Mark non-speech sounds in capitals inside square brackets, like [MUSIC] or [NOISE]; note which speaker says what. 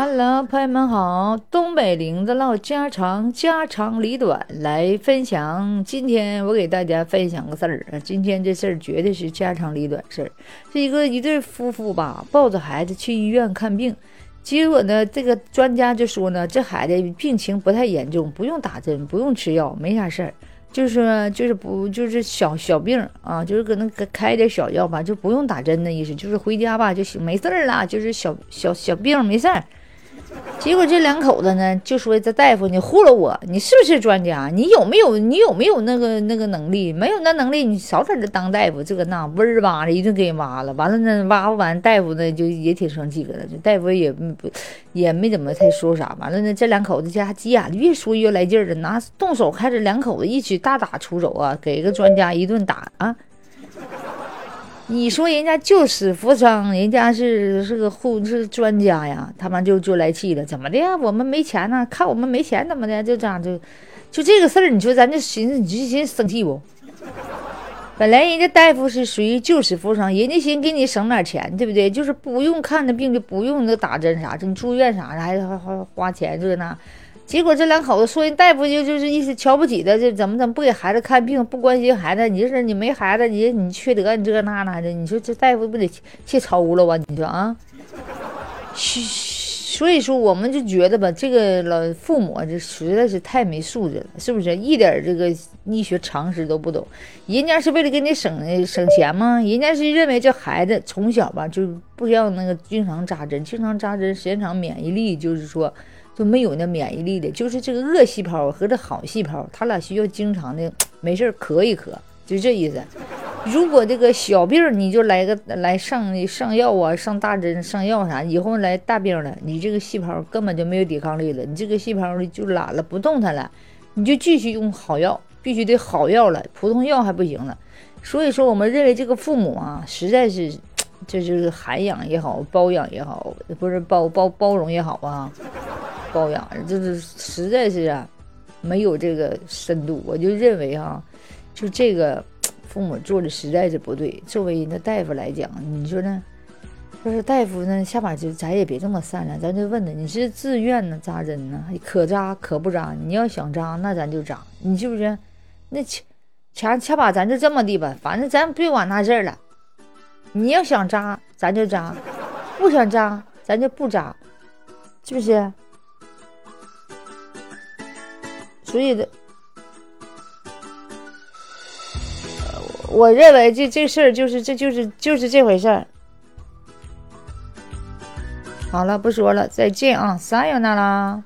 Speaker 1: Hello，朋友们好，东北玲子唠家常，家长里短来分享。今天我给大家分享个事儿啊，今天这事儿绝对是家长里短事儿。是一个一对夫妇吧，抱着孩子去医院看病，结果呢，这个专家就说呢，这孩子病情不太严重，不用打针，不用吃药，没啥事儿，就是说就是不就是小小病啊，就是可能开点小药吧，就不用打针的意思，就是回家吧就行，没事儿了，就是小小小病没事儿。[LAUGHS] 结果这两口子呢，就说这大夫你糊弄我，你是不是专家？你有没有你有没有那个那个能力？没有那能力，你少在这当大夫，这个那嗡儿哇的一顿给挖了。完了呢，挖不完，大夫呢就也挺生气，的这大夫也不也没怎么太说啥。完了呢，这两口子家急眼了，越说越来劲儿了，拿动手开始两口子一起大打出手啊，给个专家一顿打啊。你说人家救死扶伤，人家是是个护是专家呀，他们就就来气了，怎么的呀？我们没钱呢，看我们没钱怎么的？就这样就，就这个事儿，你说咱就寻思，你就寻思生气不？[LAUGHS] 本来人家大夫是属于救死扶伤，人家寻给你省点钱，对不对？就是不用看着病就不用那打针啥，你住院啥的还还还花钱这那。结果这两口子说人大夫就就是意思瞧不起他，这怎么怎么不给孩子看病，不关心孩子？你这是你没孩子，你你缺德，你这那那的，你说这大夫不得气抽了吧？你说啊？所以说我们就觉得吧，这个老父母这实在是太没素质了，是不是？一点这个医学常识都不懂，人家是为了给你省省钱吗？人家是认为这孩子从小吧就不要那个经常扎针，经常扎针时间长免疫力就是说。就没有那免疫力的，就是这个恶细胞和这好细胞，他俩需要经常的 [TSK] 没事儿咳一咳，就这意思。如果这个小病儿你就来个来上上药啊，上大针上药啥，以后来大病了，你这个细胞根本就没有抵抗力了，你这个细胞就懒了不动弹了，你就继续用好药，必须得好药了，普通药还不行了。所以说，我们认为这个父母啊，实在是这就是涵养也好，包养也好，不是包包包容也好啊。包养，就是实在是啊，没有这个深度。我就认为哈，就这个父母做的实在是不对。作为人家大夫来讲，你说呢？要是大夫呢，下把就咱也别这么善良，咱就问他，你是自愿呢扎针呢？可扎可不扎？你要想扎，那咱就扎，你是不是？那前前前把咱就这么的吧，反正咱别管那事儿了。你要想扎，咱就扎；不想扎，咱就不扎，是不是？所以的，我认为这这事儿就是这就是就是这回事儿。好了，不说了，再见啊，撒由那啦。